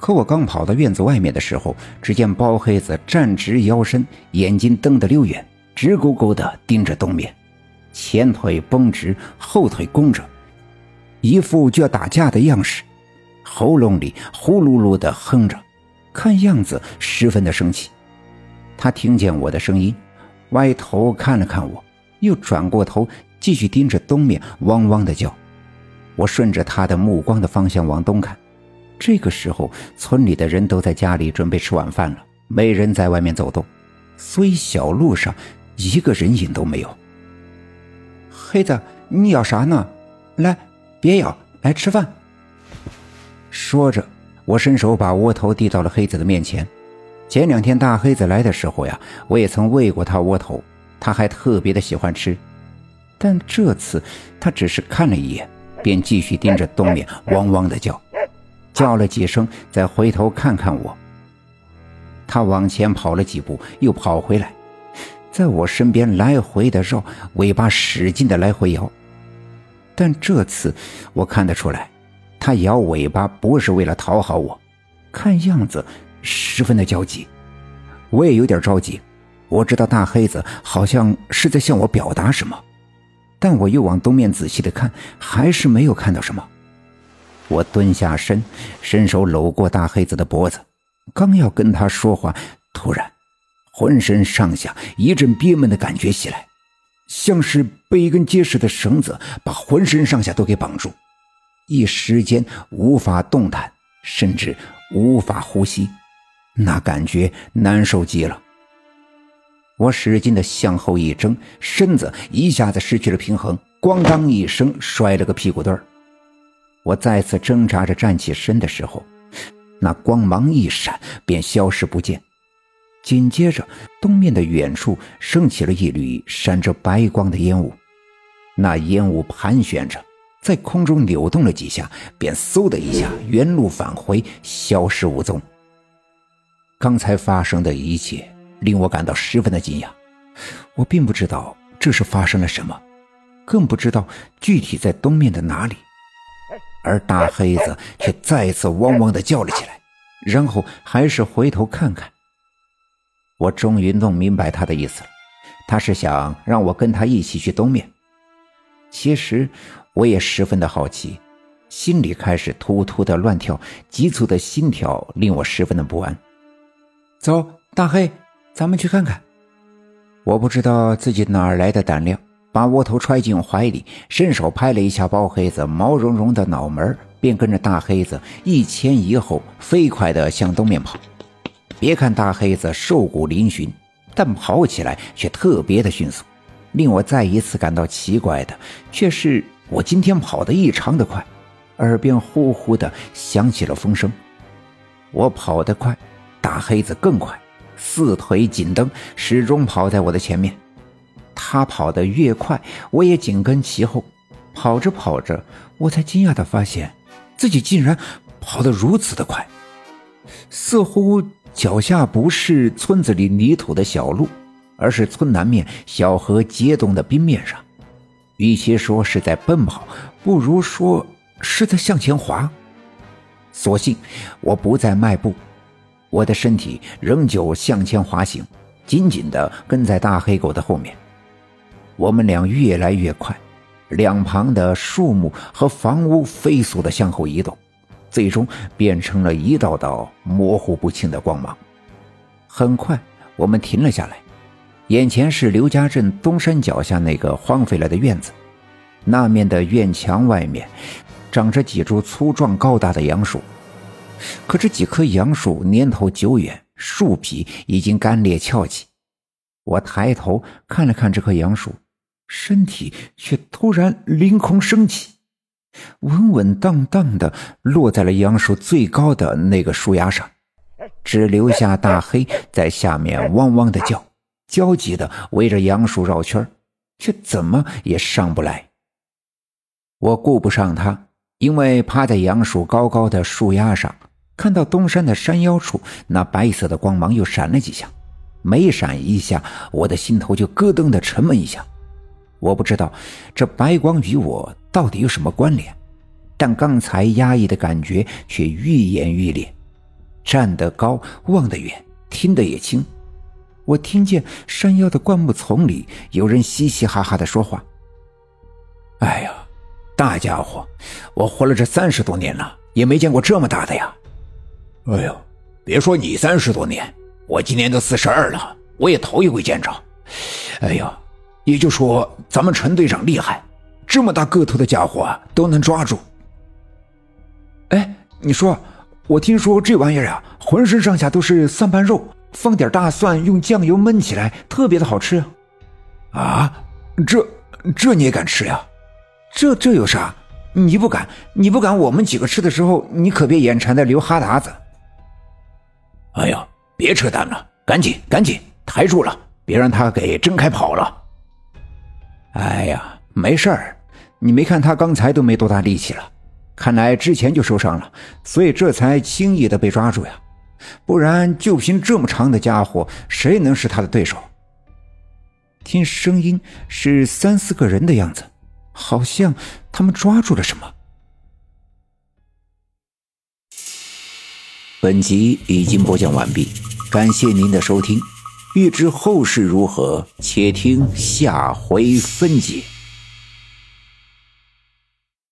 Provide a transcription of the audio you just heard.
可我刚跑到院子外面的时候，只见包黑子站直腰身，眼睛瞪得溜圆，直勾勾地盯着东面，前腿绷直，后腿弓着，一副就要打架的样式，喉咙里呼噜噜地哼着，看样子十分的生气。他听见我的声音，歪头看了看我，又转过头继续盯着东面，汪汪地叫。我顺着他的目光的方向往东看。这个时候，村里的人都在家里准备吃晚饭了，没人在外面走动，所以小路上一个人影都没有。黑子，你咬啥呢？来，别咬，来吃饭。说着，我伸手把窝头递到了黑子的面前。前两天大黑子来的时候呀，我也曾喂过他窝头，他还特别的喜欢吃。但这次他只是看了一眼，便继续盯着东面，汪汪的叫。叫了几声，再回头看看我。他往前跑了几步，又跑回来，在我身边来回的绕，尾巴使劲的来回摇。但这次我看得出来，他摇尾巴不是为了讨好我，看样子十分的焦急。我也有点着急，我知道大黑子好像是在向我表达什么，但我又往东面仔细的看，还是没有看到什么。我蹲下身，伸手搂过大黑子的脖子，刚要跟他说话，突然，浑身上下一阵憋闷的感觉袭来，像是被一根结实的绳子把浑身上下都给绑住，一时间无法动弹，甚至无法呼吸，那感觉难受极了。我使劲的向后一挣，身子一下子失去了平衡，咣当一声摔了个屁股墩儿。我再次挣扎着站起身的时候，那光芒一闪，便消失不见。紧接着，东面的远处升起了一缕闪着白光的烟雾，那烟雾盘旋着，在空中扭动了几下，便嗖的一下原路返回，消失无踪。刚才发生的一切令我感到十分的惊讶，我并不知道这是发生了什么，更不知道具体在东面的哪里。而大黑子却再次汪汪的叫了起来，然后还是回头看看。我终于弄明白他的意思了，他是想让我跟他一起去东面。其实我也十分的好奇，心里开始突突的乱跳，急促的心跳令我十分的不安。走，大黑，咱们去看看。我不知道自己哪儿来的胆量。把窝头揣进怀里，伸手拍了一下包黑子毛茸茸的脑门，便跟着大黑子一前一后飞快地向东面跑。别看大黑子瘦骨嶙峋，但跑起来却特别的迅速。令我再一次感到奇怪的，却是我今天跑得异常的快，耳边呼呼地响起了风声。我跑得快，大黑子更快，四腿紧蹬，始终跑在我的前面。他跑得越快，我也紧跟其后。跑着跑着，我才惊讶地发现，自己竟然跑得如此的快，似乎脚下不是村子里泥土的小路，而是村南面小河结冻的冰面上。与其说是在奔跑，不如说是在向前滑。所幸我不再迈步，我的身体仍旧向前滑行，紧紧地跟在大黑狗的后面。我们俩越来越快，两旁的树木和房屋飞速地向后移动，最终变成了一道道模糊不清的光芒。很快，我们停了下来，眼前是刘家镇东山脚下那个荒废了的院子，那面的院墙外面长着几株粗壮高大的杨树，可这几棵杨树年头久远，树皮已经干裂翘起。我抬头看了看这棵杨树。身体却突然凌空升起，稳稳当当的落在了杨树最高的那个树丫上，只留下大黑在下面汪汪的叫，焦急的围着杨树绕圈却怎么也上不来。我顾不上他，因为趴在杨树高高的树丫上，看到东山的山腰处那白色的光芒又闪了几下，每闪一下，我的心头就咯噔的沉闷一下。我不知道这白光与我到底有什么关联，但刚才压抑的感觉却愈演愈烈，站得高，望得远，听得也清。我听见山腰的灌木丛里有人嘻嘻哈哈的说话。哎呀，大家伙，我活了这三十多年了，也没见过这么大的呀！哎呦，别说你三十多年，我今年都四十二了，我也头一回见着。哎呦，也就说咱们陈队长厉害，这么大个头的家伙都能抓住。哎，你说，我听说这玩意儿呀，浑身上下都是蒜瓣肉，放点大蒜，用酱油焖起来，特别的好吃。啊，这这你也敢吃呀？这这有啥？你不敢，你不敢，我们几个吃的时候，你可别眼馋的流哈喇子。哎呀，别扯淡了，赶紧赶紧抬住了，别让他给睁开跑了。哎呀，没事儿，你没看他刚才都没多大力气了。看来之前就受伤了，所以这才轻易的被抓住呀。不然就凭这么长的家伙，谁能是他的对手？听声音是三四个人的样子，好像他们抓住了什么。本集已经播讲完毕，感谢您的收听。欲知后事如何，且听下回分解。